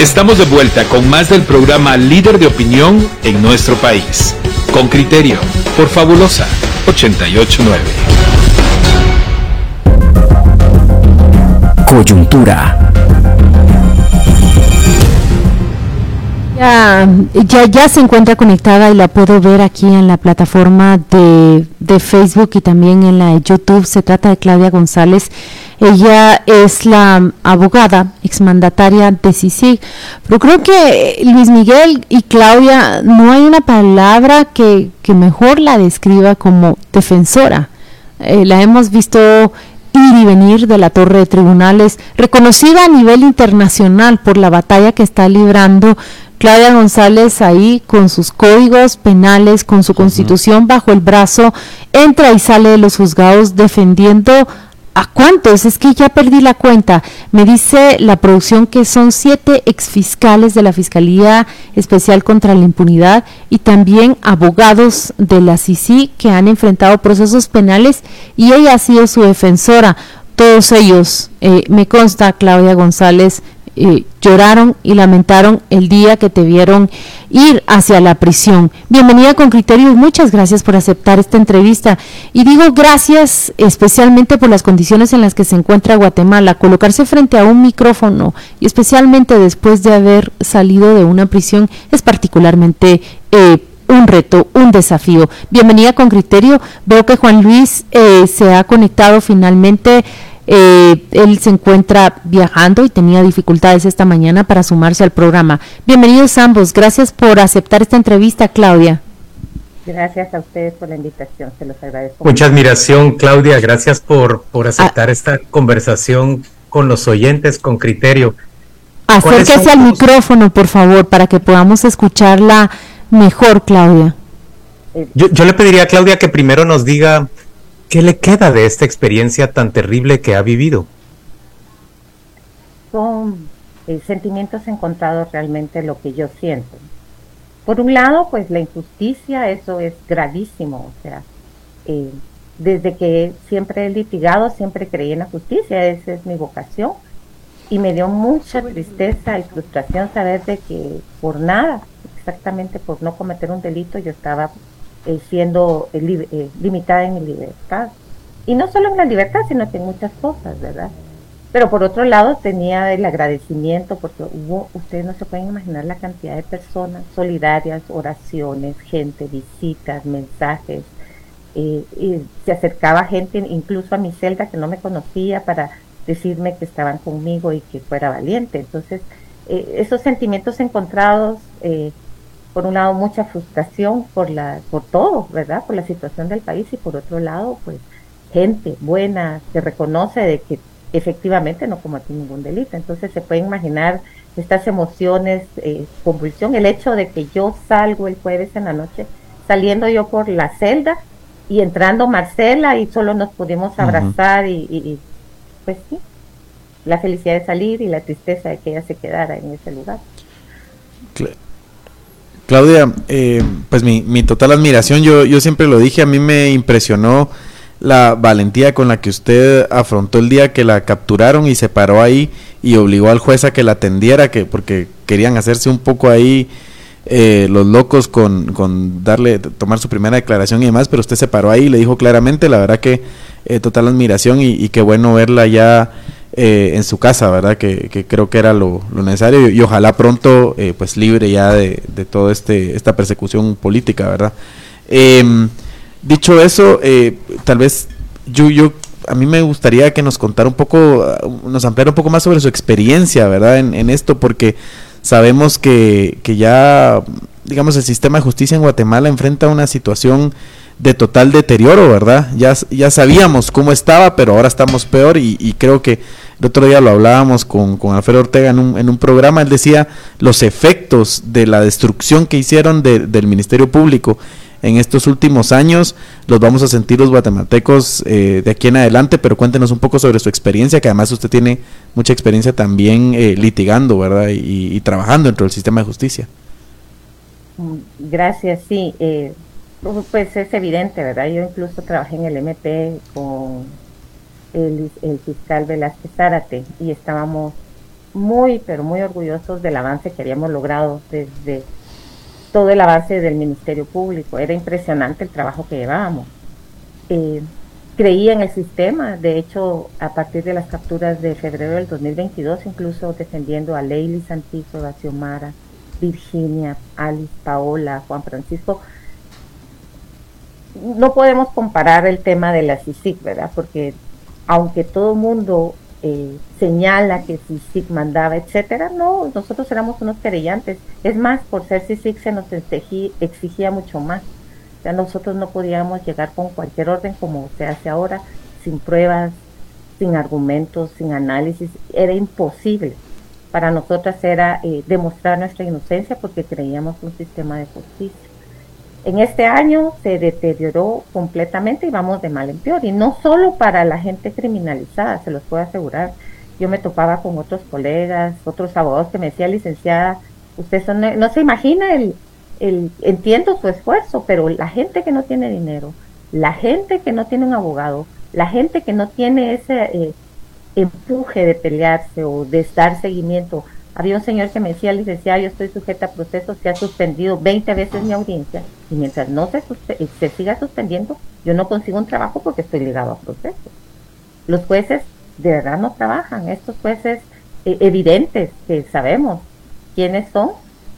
Estamos de vuelta con más del programa Líder de Opinión en nuestro país. Con criterio, por Fabulosa 889. Coyuntura. Ya, ya, ya se encuentra conectada y la puedo ver aquí en la plataforma de, de Facebook y también en la de YouTube. Se trata de Claudia González. Ella es la abogada exmandataria de CICIG. Pero creo que Luis Miguel y Claudia, no hay una palabra que, que mejor la describa como defensora. Eh, la hemos visto ir y venir de la torre de tribunales, reconocida a nivel internacional por la batalla que está librando Claudia González ahí con sus códigos penales, con su constitución bajo el brazo, entra y sale de los juzgados defendiendo ¿A cuántos? Es que ya perdí la cuenta. Me dice la producción que son siete exfiscales de la Fiscalía Especial contra la Impunidad y también abogados de la CICI que han enfrentado procesos penales y ella ha sido su defensora. Todos ellos, eh, me consta, Claudia González, eh, lloraron y lamentaron el día que te vieron ir hacia la prisión. Bienvenida con criterios, muchas gracias por aceptar esta entrevista. Y digo gracias especialmente por las condiciones en las que se encuentra Guatemala. Colocarse frente a un micrófono y especialmente después de haber salido de una prisión es particularmente... Eh, un reto, un desafío. Bienvenida con criterio. Veo que Juan Luis eh, se ha conectado finalmente eh, él se encuentra viajando y tenía dificultades esta mañana para sumarse al programa. Bienvenidos ambos. Gracias por aceptar esta entrevista, Claudia. Gracias a ustedes por la invitación, se los agradezco. Mucha admiración, Claudia. Gracias por, por aceptar ah. esta conversación con los oyentes con criterio. Acérquese al micrófono, por favor, para que podamos escucharla mejor, Claudia. Yo, yo le pediría a Claudia que primero nos diga ¿Qué le queda de esta experiencia tan terrible que ha vivido? Son eh, sentimientos encontrados realmente lo que yo siento. Por un lado, pues la injusticia, eso es gravísimo, o sea, eh, desde que siempre he litigado, siempre creí en la justicia, esa es mi vocación, y me dio mucha tristeza y frustración saber de que por nada, exactamente por no cometer un delito, yo estaba eh, siendo eh, eh, limitada en libertad. Y no solo en la libertad, sino que en muchas cosas, ¿verdad? Pero por otro lado tenía el agradecimiento porque hubo, ustedes no se pueden imaginar la cantidad de personas solidarias, oraciones, gente, visitas, mensajes. y se acercaba gente incluso a mi celda que no me conocía para decirme que estaban conmigo y que fuera valiente. Entonces, esos sentimientos encontrados por un lado mucha frustración por la por todo, ¿verdad? Por la situación del país y por otro lado, pues gente buena que reconoce de que efectivamente no cometió ningún delito. Entonces se puede imaginar estas emociones, eh, convulsión, el hecho de que yo salgo el jueves en la noche, saliendo yo por la celda y entrando Marcela y solo nos pudimos abrazar y, pues sí, la felicidad de salir y la tristeza de que ella se quedara en ese lugar. Claudia, eh, pues mi, mi, total admiración, yo, yo siempre lo dije, a mí me impresionó la valentía con la que usted afrontó el día que la capturaron y se paró ahí y obligó al juez a que la atendiera, que porque querían hacerse un poco ahí eh, los locos con, con, darle, tomar su primera declaración y demás, pero usted se paró ahí y le dijo claramente, la verdad que eh, total admiración y, y qué bueno verla ya eh, en su casa, ¿verdad? Que, creo que era lo, necesario y, ojalá pronto eh, pues libre ya de, de toda este, esta persecución política, ¿verdad? Em, dicho eso, eh, tal vez yo, yo, a mí me gustaría que nos contara un poco, nos ampliara un poco más sobre su experiencia, ¿verdad? En, en esto, porque sabemos que, que ya, digamos, el sistema de justicia en Guatemala enfrenta una situación de total deterioro, ¿verdad? Ya, ya sabíamos cómo estaba, pero ahora estamos peor y, creo que el otro día lo hablábamos con, con Alfredo Ortega en un, en un, programa, él decía los efectos de la destrucción que hicieron del Ministerio Público en estos últimos años los vamos a sentir los guatemaltecos eh, de aquí en adelante, pero cuéntenos un poco sobre su experiencia, que además usted tiene mucha experiencia también eh, litigando, ¿verdad? Y, y, trabajando dentro del sistema de justicia. Mm, gracias, sí. Eh, pues es evidente, ¿verdad? Yo incluso trabajé en el MP con el, fiscal Velázquez Zárate y estábamos muy, pero muy orgullosos del avance que habíamos logrado desde todo el avance del Ministerio Público. Era impresionante el trabajo que llevábamos. Eh, creía en el sistema, de hecho, a partir de las capturas de febrero del 2022, incluso defendiendo a Leili Santizo, a Xiomara, Virginia, Alice, Paola, Juan Francisco, no podemos comparar el tema de la CICIC, ¿verdad? Porque aunque todo mundo eh, señala que CICIC mandaba, etcétera, no, nosotros éramos unos querellantes. Es más, por ser CICIC se nos exigía mucho más nosotros no podíamos llegar con cualquier orden como se hace ahora, sin pruebas, sin argumentos, sin análisis. Era imposible. Para nosotras era eh, demostrar nuestra inocencia porque creíamos un sistema de justicia. En este año se deterioró completamente y vamos de mal en peor. Y no solo para la gente criminalizada, se los puedo asegurar. Yo me topaba con otros colegas, otros abogados que me decían, licenciada, usted no se imagina el, entiendo su esfuerzo, pero la gente que no tiene dinero, la gente que no tiene un abogado, la gente que no tiene ese eh, empuje de pelearse o de dar seguimiento. Había un señor que me decía, licenciado, yo estoy sujeta a procesos, se ha suspendido 20 veces mi audiencia y mientras no se, eh, se siga suspendiendo, yo no consigo un trabajo porque estoy ligado a procesos. Los jueces de verdad no trabajan, estos jueces eh, evidentes que sabemos quiénes son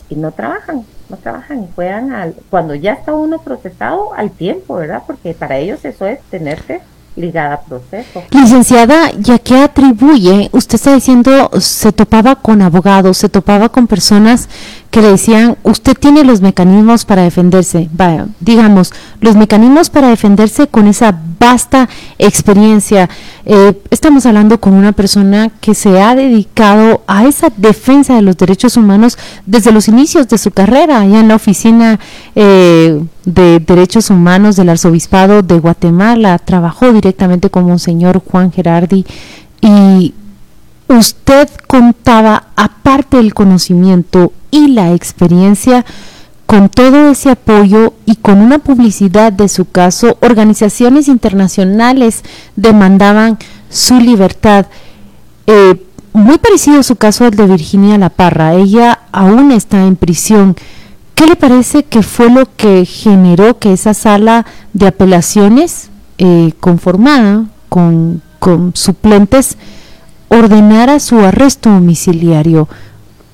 y no trabajan no trabajan y juegan al, cuando ya está uno procesado al tiempo, ¿verdad? Porque para ellos eso es tenerse ligada a proceso. Licenciada, ¿ya qué atribuye? Usted está diciendo, se topaba con abogados, se topaba con personas que le decían, usted tiene los mecanismos para defenderse. Vaya, digamos, los mecanismos para defenderse con esa vasta experiencia. Eh, estamos hablando con una persona que se ha dedicado a esa defensa de los derechos humanos desde los inicios de su carrera, allá en la oficina eh, de Derechos Humanos del Arzobispado de Guatemala. Trabajó directamente con Monseñor Juan Gerardi y usted contaba, aparte del conocimiento y la experiencia, con todo ese apoyo y con una publicidad de su caso, organizaciones internacionales demandaban su libertad. Eh, muy parecido a su caso al de Virginia La Parra. Ella aún está en prisión. ¿Qué le parece que fue lo que generó que esa sala de apelaciones eh, conformada con, con suplentes ordenara su arresto domiciliario?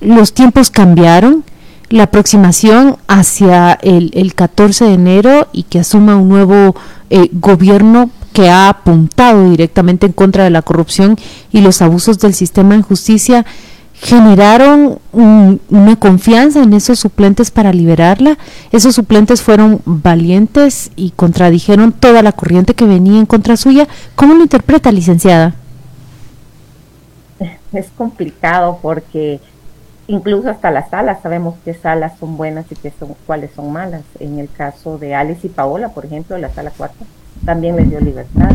Los tiempos cambiaron la aproximación hacia el, el 14 de enero y que asuma un nuevo eh, gobierno que ha apuntado directamente en contra de la corrupción y los abusos del sistema en justicia generaron una confianza en esos suplentes para liberarla. Esos suplentes fueron valientes y contradijeron toda la corriente que venía en contra suya. ¿Cómo lo interpreta, licenciada? Es complicado porque incluso hasta las salas sabemos qué salas son buenas y qué son, cuáles son malas. En el caso de Alice y Paola, por ejemplo, la sala 4 también les dio libertad.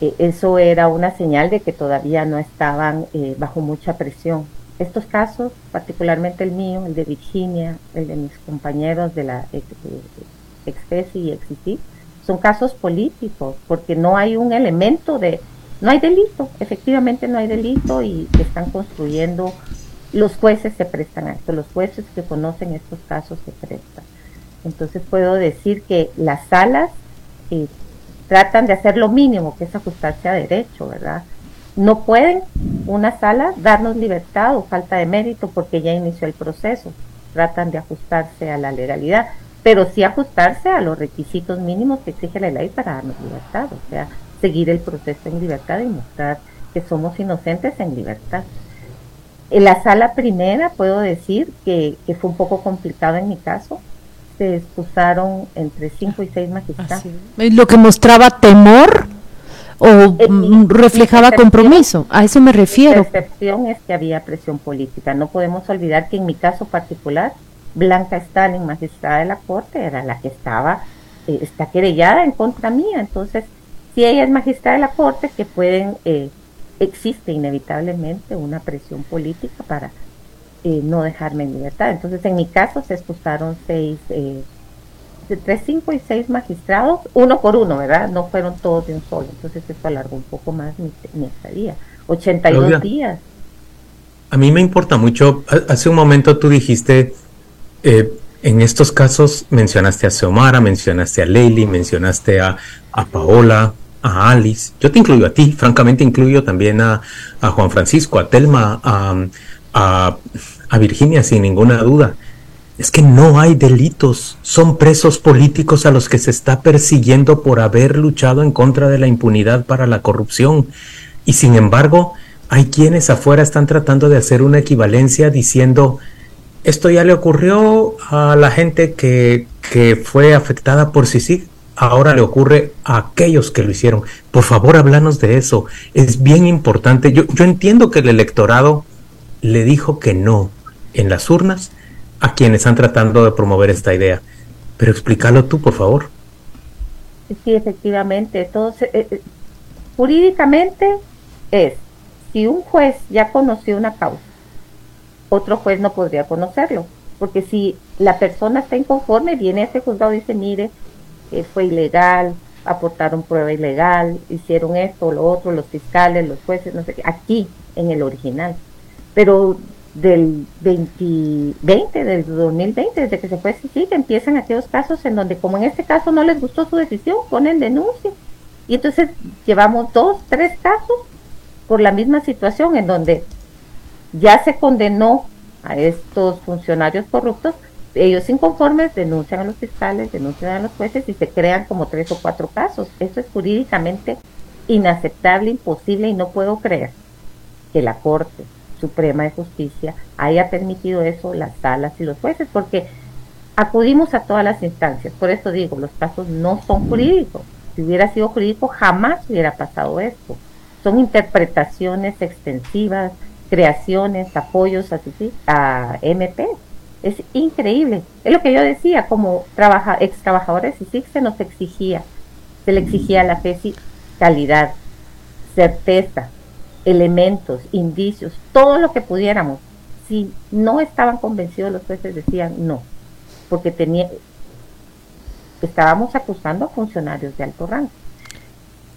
Eh, eso era una señal de que todavía no estaban eh, bajo mucha presión. Estos casos, particularmente el mío, el de Virginia, el de mis compañeros de la Expesi y Exiti, son casos políticos, porque no hay un elemento de, no hay delito, efectivamente no hay delito y están construyendo los jueces se prestan a esto, los jueces que conocen estos casos se prestan. Entonces puedo decir que las salas eh, tratan de hacer lo mínimo, que es ajustarse a derecho, ¿verdad? No pueden una sala darnos libertad o falta de mérito porque ya inició el proceso. Tratan de ajustarse a la legalidad, pero sí ajustarse a los requisitos mínimos que exige la ley para darnos libertad, o sea, seguir el proceso en libertad y mostrar que somos inocentes en libertad. En la sala primera puedo decir que, fue un poco complicado en mi caso. Se excusaron entre cinco y seis magistrados. ¿Lo que mostraba temor o mm, reflejaba compromiso? A eso me refiero. La excepción es que había presión política. No podemos olvidar que en mi caso particular, Blanca Stalin, magistrada de la Corte, era la que estaba, eh, está querellada en contra mía. Entonces, si ella es magistrada de la Corte, que pueden... Eh, existe inevitablemente una presión política para eh, no dejarme en libertad. Entonces, en mi caso se expulsaron seis, eh, tres, cinco y seis magistrados, uno por uno, ¿verdad? No fueron todos de un solo. Entonces, eso alargó un poco más mi, mi estadía. 82 días. a mí me importa mucho. Hace un momento tú dijiste, eh, en estos casos mencionaste a Xiomara, mencionaste a Leili, mencionaste a, a, Paola, a Alice. Yo te incluyo a ti, francamente incluyo también a, a Juan Francisco, a Telma, a, a Virginia, sin ninguna duda. Es que no hay delitos, son presos políticos a los que se está persiguiendo por haber luchado en contra de la impunidad para la corrupción. Y sin embargo, hay quienes afuera están tratando de hacer una equivalencia diciendo, esto ya le ocurrió a la gente que, que fue afectada por CICIG, ahora le ocurre a aquellos que lo hicieron. Por favor, háblanos de eso. Es bien importante. Yo, yo entiendo que el electorado le dijo que no en las urnas, a quienes están tratando de promover esta idea. Pero explícalo tú, por favor. Sí, efectivamente. Eh, eh, jurídicamente es, si un juez ya conoció una causa, otro juez no podría conocerlo. Porque si la persona está inconforme, viene a ese juzgado y dice, mire, eh, fue ilegal, aportaron prueba ilegal, hicieron esto, lo otro, los fiscales, los jueces, no sé qué, aquí en el original. Pero del 2020, del 2020, desde que se fue sí, que empiezan aquellos casos en donde, como en este caso no les gustó su decisión, ponen denuncia. Y entonces llevamos dos, tres casos por la misma situación en donde ya se condenó a estos funcionarios corruptos, ellos inconformes denuncian a los fiscales, denuncian a los jueces y se crean como tres o cuatro casos. Eso es jurídicamente inaceptable, imposible y no puedo creer que la Corte Suprema de Justicia haya permitido eso las salas y los jueces, porque acudimos a todas las instancias. Por eso digo, los casos no son jurídicos. Si hubiera sido jurídico, jamás hubiera pasado esto. Son interpretaciones extensivas, creaciones, apoyos así, a MP. Es increíble. Es lo que yo decía, como trabaja, ex trabajadores y se nos exigía, se le exigía a la FESI calidad, certeza, elementos, indicios, todo lo que pudiéramos. Si no estaban convencidos los jueces decían no, porque tenía, estábamos acusando a funcionarios de alto rango.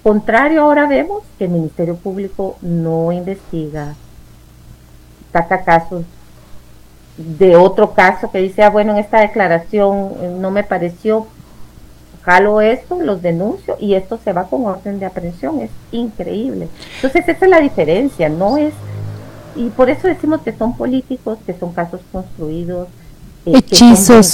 Contrario, ahora vemos que el Ministerio Público no investiga, saca casos de otro caso que dice, ah, bueno, en esta declaración eh, no me pareció, jalo esto, los denuncio y esto se va con orden de aprehensión. Es increíble. Entonces esa es la diferencia, no es... Y por eso decimos que son políticos, que son casos construidos. Eh, hechizos,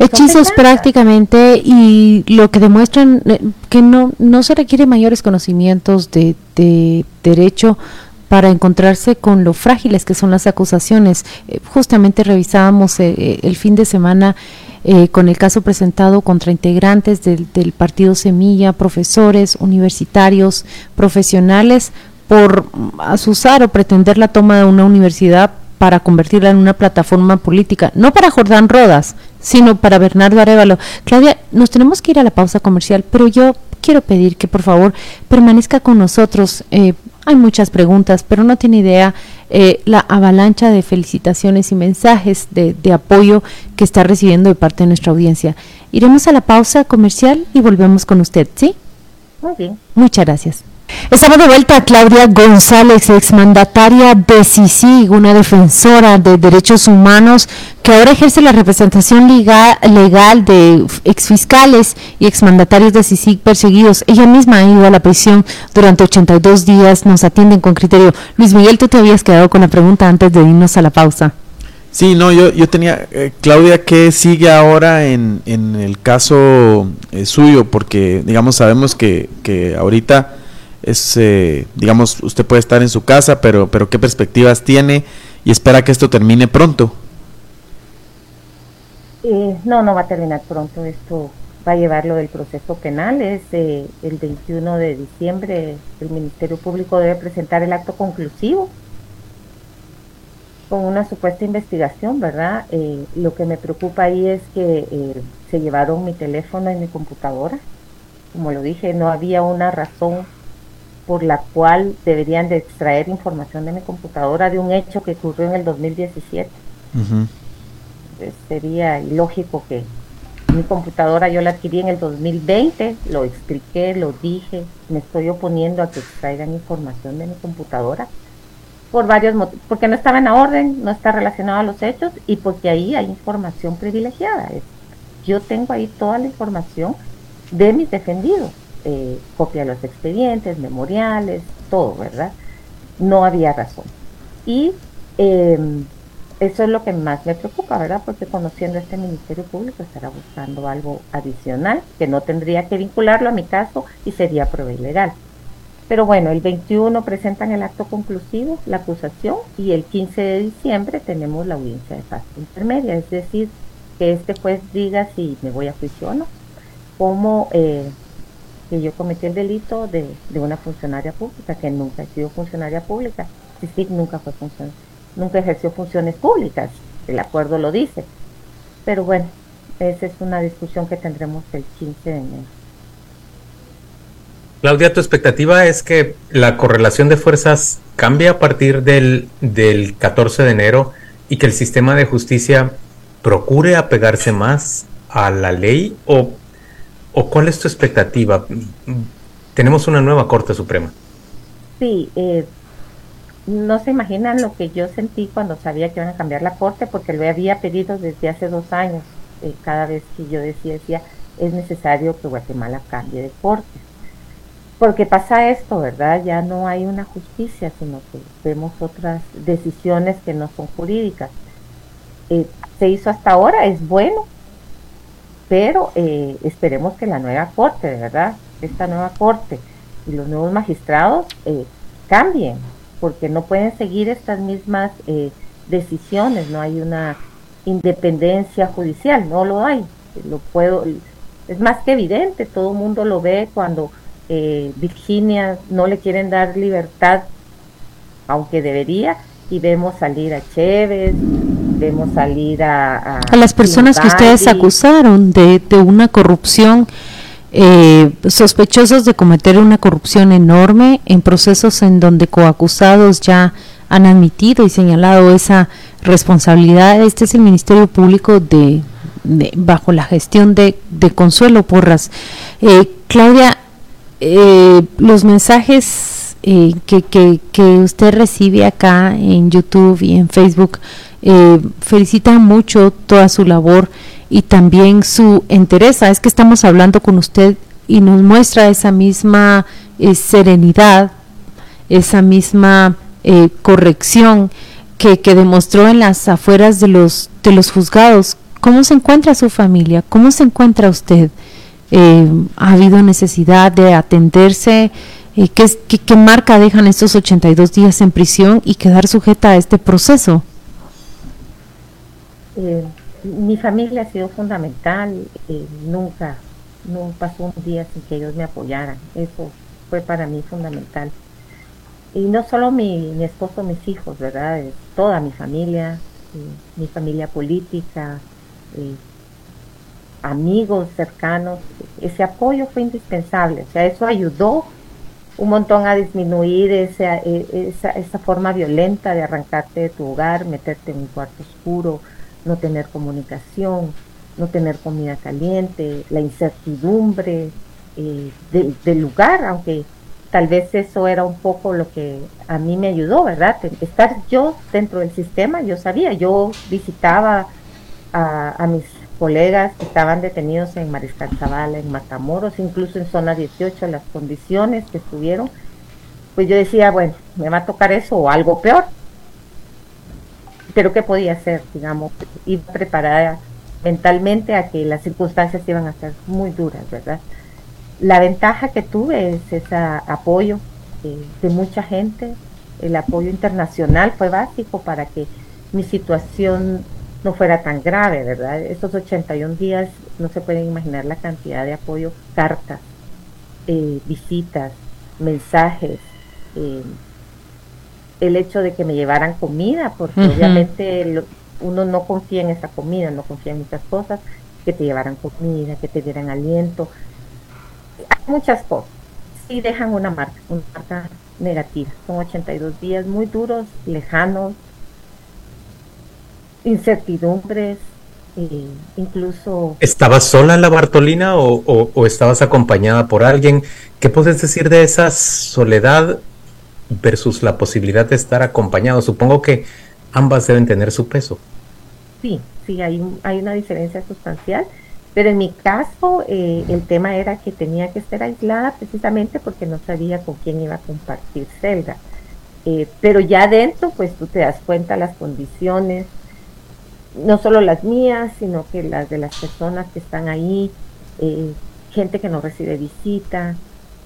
hechizos prácticamente y lo que demuestran eh, que no, no se requiere mayores conocimientos de, de derecho para encontrarse con lo frágiles que son las acusaciones. Eh, justamente revisábamos el fin de semana eh, con el caso presentado contra integrantes del, partido Semilla, profesores, universitarios, profesionales, por asusar o pretender la toma de una universidad para convertirla en una plataforma política, no para Jordán Rodas, sino para Bernardo Arevalo. Claudia, nos tenemos que ir a la pausa comercial, pero yo quiero pedir que por favor permanezca con nosotros. Hay muchas preguntas, pero no tiene idea eh, la avalancha de felicitaciones y mensajes de, de apoyo que está recibiendo de parte de nuestra audiencia. Iremos a la pausa comercial y volvemos con usted, ¿sí? Muy bien. Muchas gracias. Estamos de vuelta a Claudia González, exmandataria de CICIG, una defensora de derechos humanos que ahora ejerce la representación legal, legal de exfiscales y exmandatarios de CICIG perseguidos. Ella misma ha ido a la prisión durante 82 días, nos atienden con criterio. Luis Miguel, tú te habías quedado con la pregunta antes de irnos a la pausa. Sí, no, yo, tenía, eh, Claudia, ¿qué sigue ahora en, en el caso eh, suyo? Porque, digamos, sabemos que, que ahorita es, eh, digamos, usted puede estar en su casa, pero, pero ¿qué perspectivas tiene y espera que esto termine pronto? Eh, no, no va a terminar pronto. Esto va a llevarlo del proceso penal. Es eh, el 21 de diciembre. El Ministerio Público debe presentar el acto conclusivo con una supuesta investigación, ¿verdad? lo que me preocupa ahí es que se llevaron mi teléfono y mi computadora. Como lo dije, no había una razón por la cual deberían de extraer información de mi computadora de un hecho que ocurrió en el 2017. sería ilógico que mi computadora yo la adquirí en el 2020, lo expliqué, lo dije, me estoy oponiendo a que extraigan información de mi computadora. por varios motivos, porque no estaba en la orden, no está relacionado a los hechos y porque ahí hay información privilegiada. Yo tengo ahí toda la información de mis defendidos, eh, copia los expedientes, memoriales, todo, ¿verdad? No había razón. Y em, eso es lo que más me preocupa, ¿verdad? Porque conociendo este Ministerio Público estará buscando algo adicional que no tendría que vincularlo a mi caso y sería prueba ilegal. Pero bueno, el 21 presentan el acto conclusivo, la acusación, y el 15 de diciembre tenemos la audiencia de paz intermedia, es decir, que este juez diga si me voy a juicio o no, como eh, que yo cometí el delito de, una funcionaria pública, que nunca he sido funcionaria pública, sí, nunca fue función, nunca ejerció funciones públicas, el acuerdo lo dice. Pero bueno, esa es una discusión que tendremos el 15 de enero. Claudia, tu expectativa es que la correlación de fuerzas cambie a partir del, del 14 de enero y que el sistema de justicia procure apegarse más a la ley o, o cuál es tu expectativa? Tenemos una nueva Corte Suprema. Sí, eh, no se imaginan lo que yo sentí cuando sabía que iban a cambiar la Corte porque lo había pedido desde hace dos años. Eh, cada vez que yo decía, decía, es necesario que Guatemala cambie de Corte porque pasa esto, ¿verdad? Ya no hay una justicia, sino que vemos otras decisiones que no son jurídicas. Eh, se hizo hasta ahora, es bueno, pero eh, esperemos que la nueva corte, de verdad, esta nueva corte y los nuevos magistrados eh, cambien, porque no pueden seguir estas mismas decisiones, no hay una independencia judicial, no lo hay, lo puedo, es más que evidente, todo el mundo lo ve cuando eh, Virginia no le quieren dar libertad, aunque debería, y vemos salir a Chévez, vemos salir a... A, las personas que ustedes acusaron de, de una corrupción, eh, sospechosos de cometer una corrupción enorme en procesos en donde coacusados ya han admitido y señalado esa responsabilidad. Este es el Ministerio Público de, bajo la gestión de, de Consuelo Porras. Eh, Claudia, eh, los mensajes eh, que, que, usted recibe acá en YouTube y en Facebook eh, felicitan mucho toda su labor y también su interés. Es que estamos hablando con usted y nos muestra esa misma eh, serenidad, esa misma corrección que, que demostró en las afueras de los, de los juzgados. ¿Cómo se encuentra su familia? ¿Cómo se encuentra usted? Eh, ha habido necesidad de atenderse, eh, ¿qué, qué, marca dejan estos 82 días en prisión y quedar sujeta a este proceso? Eh, mi familia ha sido fundamental, nunca, no pasó un día sin que ellos me apoyaran, eso fue para mí fundamental. Y no solo mi, mi esposo, mis hijos, ¿verdad? toda mi familia, mi familia política, amigos cercanos, ese apoyo fue indispensable, o sea, eso ayudó un montón a disminuir esa, e, esa, esa, forma violenta de arrancarte de tu hogar, meterte en un cuarto oscuro, no tener comunicación, no tener comida caliente, la incertidumbre eh, del lugar, aunque tal vez eso era un poco lo que a mí me ayudó, ¿verdad? Estar yo dentro del sistema, yo sabía, yo visitaba a, a mis colegas que estaban detenidos en Mariscal Zavala, en Matamoros, incluso en zona 18, las condiciones que estuvieron, pues yo decía, bueno, me va a tocar eso o algo peor. Pero ¿qué podía hacer? Digamos, ir preparada mentalmente a que las circunstancias iban a ser muy duras, ¿verdad? La ventaja que tuve es ese apoyo eh, de mucha gente, el apoyo internacional fue básico para que mi situación no fuera tan grave, ¿verdad? Estos 81 días no se pueden imaginar la cantidad de apoyo, cartas, eh, visitas, mensajes, eh, el hecho de que me llevaran comida, porque obviamente uno no confía en esa comida, no confía en muchas cosas, que te llevaran comida, que te dieran aliento, hay muchas cosas. Sí dejan una marca, una marca negativa. Son 82 días muy duros, lejanos, incertidumbres, eh, incluso... ¿Estabas sola en la Bartolina o, estabas acompañada por alguien? ¿Qué puedes decir de esa soledad versus la posibilidad de estar acompañado. Supongo que ambas deben tener su peso. Sí, sí, hay, hay una diferencia sustancial, pero en mi caso eh, el tema era que tenía que estar aislada precisamente porque no sabía con quién iba a compartir celda. Eh, pero ya adentro, pues tú te das cuenta las condiciones, no solo las mías, sino que las de las personas que están ahí, eh, gente que no recibe visita,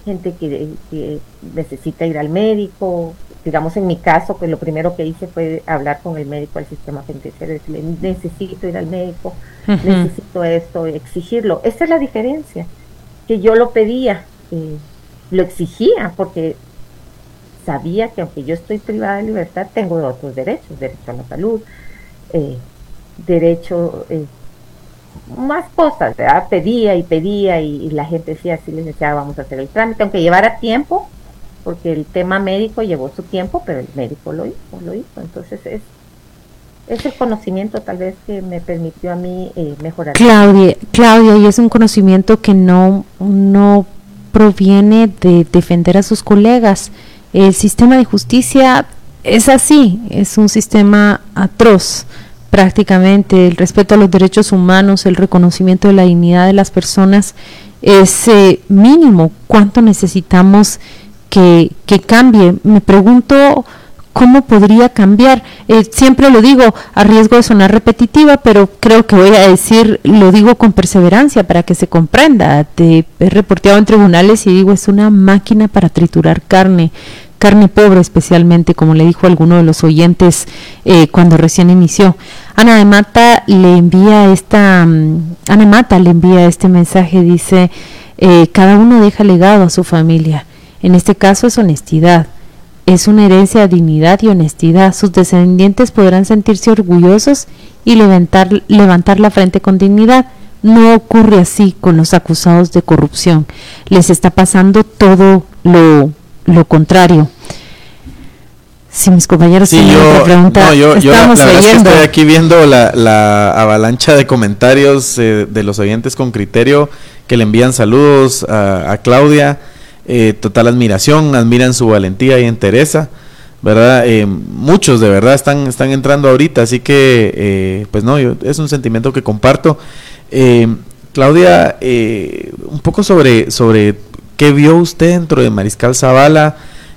gente que, necesita ir al médico. Digamos, en mi caso, pues lo primero que hice fue hablar con el médico del sistema penitenciario, decirle, necesito ir al médico, necesito esto, exigirlo. Esa es la diferencia, que yo lo pedía, eh, lo exigía, porque sabía que aunque yo estoy privada de libertad, tengo otros derechos, derecho a la salud, eh, derecho eh, más cosas, ¿verdad? Pedía y pedía y, la gente decía, sí, decía vamos a hacer el trámite, aunque llevara tiempo, porque el tema médico llevó su tiempo, pero el médico lo hizo, lo hizo. Entonces es, es el conocimiento tal vez que me permitió a mí eh, mejorar. Claudia, Claudia, y es un conocimiento que no, no proviene de defender a sus colegas. El sistema de justicia es así, es un sistema atroz prácticamente el respeto a los derechos humanos, el reconocimiento de la dignidad de las personas es eh, mínimo. ¿Cuánto necesitamos que, que, cambie? Me pregunto cómo podría cambiar. Eh, siempre lo digo a riesgo de sonar repetitiva, pero creo que voy a decir, lo digo con perseverancia para que se comprenda. Te he reporteado en tribunales y digo, es una máquina para triturar carne carne pobre especialmente, como le dijo alguno de los oyentes eh, cuando recién inició. Ana de Mata le envía esta, mm, Ana Mata le envía este mensaje, dice, eh, cada uno deja legado a su familia. En este caso es honestidad. Es una herencia de dignidad y honestidad. Sus descendientes podrán sentirse orgullosos y levantar, levantar la frente con dignidad. No ocurre así con los acusados de corrupción. Les está pasando todo lo lo contrario. Si mis compañeros tienen otra pregunta, yo, estamos la estoy aquí viendo la, avalancha de comentarios eh, de los oyentes con criterio que le envían saludos a, Claudia. Eh, total admiración, admiran su valentía y entereza, ¿verdad? Eh, muchos de verdad están, están entrando ahorita, así que, pues no, yo, es un sentimiento que comparto. Claudia, un poco sobre, sobre ¿Qué vio usted dentro de Mariscal Zavala?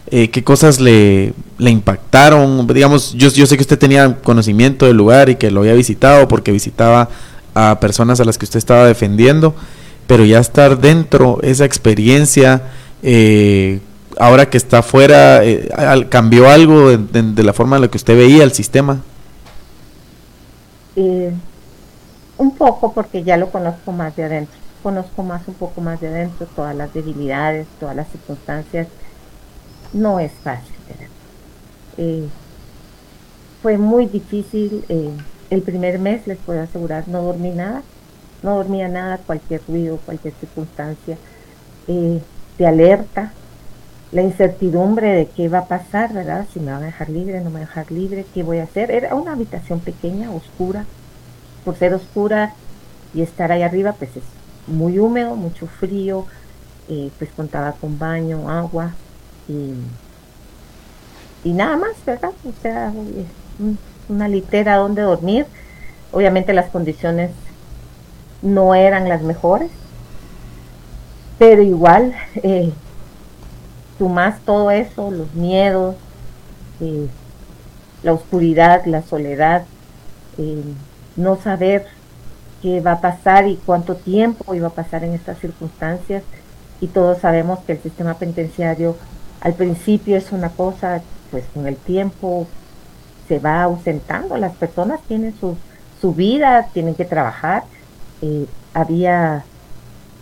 Eh, ¿Qué cosas le, impactaron? Digamos, yo, yo sé que usted tenía conocimiento del lugar y que lo había visitado porque visitaba a personas a las que usted estaba defendiendo, pero ya estar dentro, esa experiencia, eh, ahora que está afuera, eh, ¿cambió algo de, la forma en la que usted veía el sistema? un poco porque ya lo conozco más de adentro conozco más un poco más de adentro todas las debilidades, todas las circunstancias. No es fácil. Eh, fue muy difícil. Eh, el primer mes, les puedo asegurar, no dormí nada. No dormía nada, cualquier ruido, cualquier circunstancia eh, de alerta. La incertidumbre de qué va a pasar, ¿verdad? Si me van a dejar libre, no me van a dejar libre, qué voy a hacer. Era una habitación pequeña, oscura. Por ser oscura y estar ahí arriba, pues es muy húmedo, mucho frío, eh, pues contaba con baño, agua y, y nada más, ¿verdad? O sea, una litera donde dormir. Obviamente las condiciones no eran las mejores, pero igual, eh, más todo eso, los miedos, eh, la oscuridad, la soledad, eh, no saber qué va a pasar y cuánto tiempo iba a pasar en estas circunstancias. Y todos sabemos que el sistema penitenciario al principio es una cosa, pues con el tiempo se va ausentando. Las personas tienen su, su vida, tienen que trabajar. Eh, había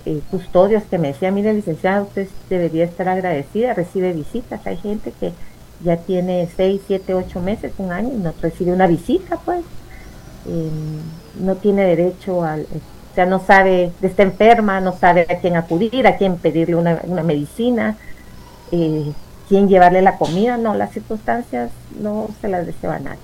eh, custodios que me decían, mire licenciado, usted debería estar agradecida, recibe visitas. Hay gente que ya tiene seis, siete, ocho meses, un año y no recibe una visita, pues. Eh, no tiene derecho al, o sea, no sabe, está enferma, no sabe a quién acudir, a quién pedirle una, medicina, eh, quién llevarle la comida, no, las circunstancias no se las desea a nadie.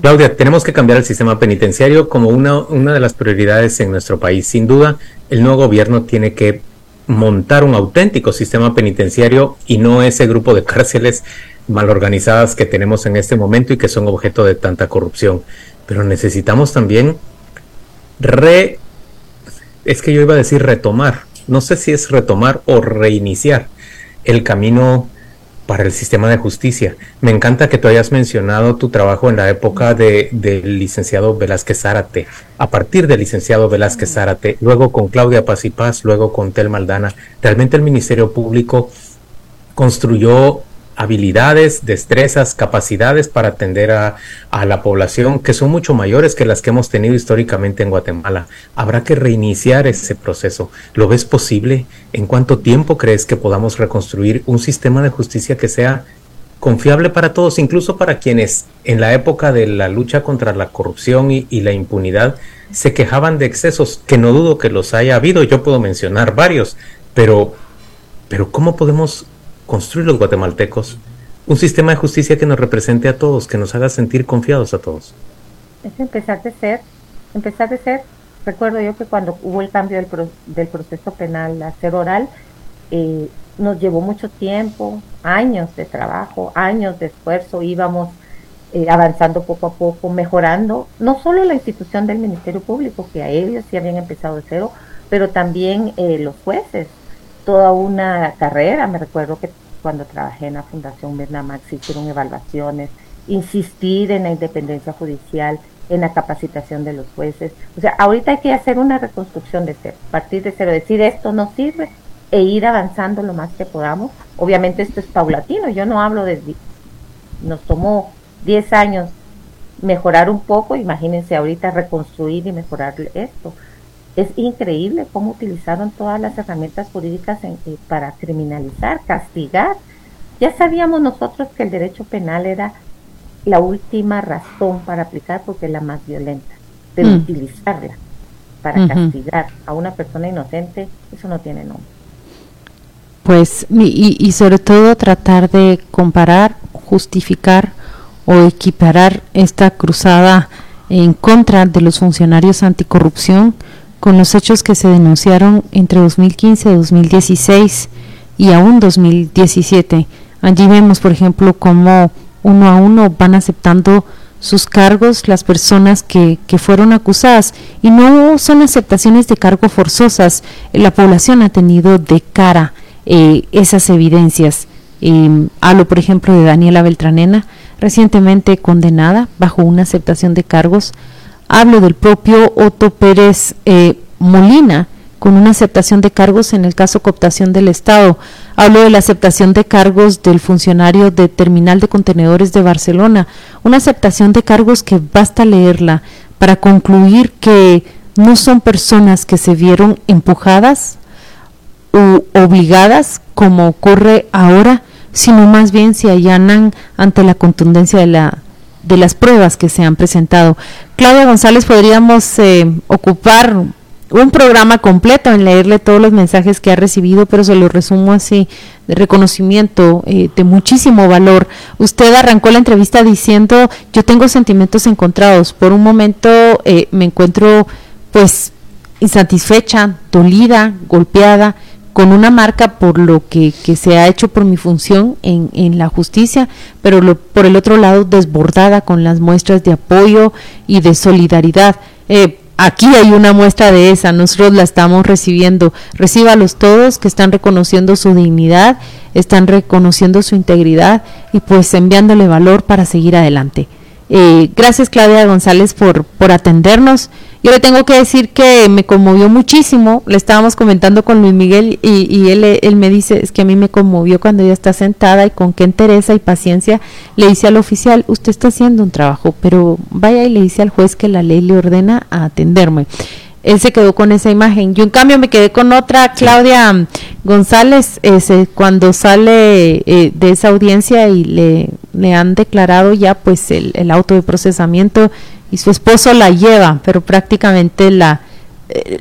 Claudia, tenemos que cambiar el sistema penitenciario como una, una de las prioridades en nuestro país. Sin duda, el nuevo gobierno tiene que montar un auténtico sistema penitenciario y no ese grupo de cárceles mal organizadas que tenemos en este momento y que son objeto de tanta corrupción. Pero necesitamos también re... Es que yo iba a decir retomar. No sé si es retomar o reiniciar el camino para el sistema de justicia. Me encanta que tú hayas mencionado tu trabajo en la época del de, licenciado Velázquez Zárate, a partir del licenciado Velázquez Zárate, luego con Claudia Paz y Paz, luego con Tel Maldana. Realmente el Ministerio Público construyó habilidades, destrezas, capacidades para atender a, a, la población que son mucho mayores que las que hemos tenido históricamente en Guatemala. Habrá que reiniciar ese proceso. ¿Lo ves posible? ¿En cuánto tiempo crees que podamos reconstruir un sistema de justicia que sea confiable para todos, incluso para quienes en la época de la lucha contra la corrupción y, y la impunidad se quejaban de excesos, que no dudo que los haya habido, yo puedo mencionar varios, pero, pero ¿cómo podemos construir los guatemaltecos un sistema de justicia que nos represente a todos, que nos haga sentir confiados a todos. Es empezar de ser, empezar de ser. Recuerdo yo que cuando hubo el cambio del, pro, del proceso penal a ser oral, eh, nos llevó mucho tiempo, años de trabajo, años de esfuerzo, íbamos eh, avanzando poco a poco, mejorando no solo la institución del Ministerio Público, que a ellos sí habían empezado de cero, pero también eh, los jueces, toda una carrera. Me recuerdo que cuando trabajé en la Fundación Bernamax hicieron evaluaciones, insistir en la independencia judicial, en la capacitación de los jueces. O sea, ahorita hay que hacer una reconstrucción de cero, partir de cero, decir esto no sirve e ir avanzando lo más que podamos. Obviamente esto es paulatino, yo no hablo de... Nos tomó 10 años mejorar un poco, imagínense ahorita reconstruir y mejorar esto es increíble cómo utilizaron todas las herramientas jurídicas en, eh, para criminalizar, castigar. Ya sabíamos nosotros que el derecho penal era la última razón para aplicar porque es la más violenta, pero mm. utilizarla para castigar a una persona inocente, eso no tiene nombre. Pues, y, y sobre todo tratar de comparar, justificar o equiparar esta cruzada en contra de los funcionarios anticorrupción con los hechos que se denunciaron entre 2015 y 2016 y aún 2017. Allí vemos, por ejemplo, cómo uno a uno van aceptando sus cargos las personas que, que, fueron acusadas y no son aceptaciones de cargo forzosas. La población ha tenido de cara eh, esas evidencias. Eh, hablo, por ejemplo, de Daniela Beltranena, recientemente condenada bajo una aceptación de cargos Hablo del propio Otto Pérez eh, Molina, con una aceptación de cargos en el caso cooptación del Estado. Hablo de la aceptación de cargos del funcionario de Terminal de Contenedores de Barcelona. Una aceptación de cargos que basta leerla para concluir que no son personas que se vieron empujadas u obligadas, como ocurre ahora, sino más bien se allanan ante la contundencia de la de las pruebas que se han presentado. Claudia González, podríamos eh, ocupar un programa completo en leerle todos los mensajes que ha recibido, pero se lo resumo así, de reconocimiento, eh, de muchísimo valor. Usted arrancó la entrevista diciendo, yo tengo sentimientos encontrados. Por un momento eh, me encuentro pues insatisfecha, dolida, golpeada, con una marca por lo que, que, se ha hecho por mi función en, en la justicia, pero lo, por el otro lado desbordada con las muestras de apoyo y de solidaridad. Eh, aquí hay una muestra de esa, nosotros la estamos recibiendo. Recíbalos todos que están reconociendo su dignidad, están reconociendo su integridad y pues enviándole valor para seguir adelante. Eh, gracias Claudia González por, por atendernos. Yo le tengo que decir que me conmovió muchísimo, le estábamos comentando con Luis Miguel y, él, él, me dice, es que a mí me conmovió cuando ella está sentada y con qué entereza y paciencia le dice al oficial, usted está haciendo un trabajo, pero vaya y le dice al juez que la ley le ordena a atenderme él se quedó con esa imagen. Yo en cambio me quedé con otra, Claudia González, ese, cuando sale eh, de esa audiencia y le, han declarado ya pues el, auto de procesamiento y su esposo la lleva, pero prácticamente la, eh,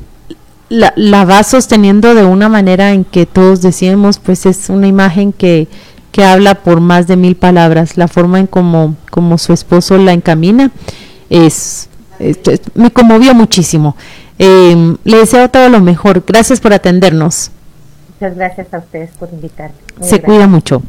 la, la, va sosteniendo de una manera en que todos decíamos, pues es una imagen que, que habla por más de mil palabras, la forma en como, como su esposo la encamina, es, me conmovió muchísimo. Eh, le deseo todo lo mejor, gracias por atendernos. Muchas gracias a ustedes por invitarme. Se cuida mucho.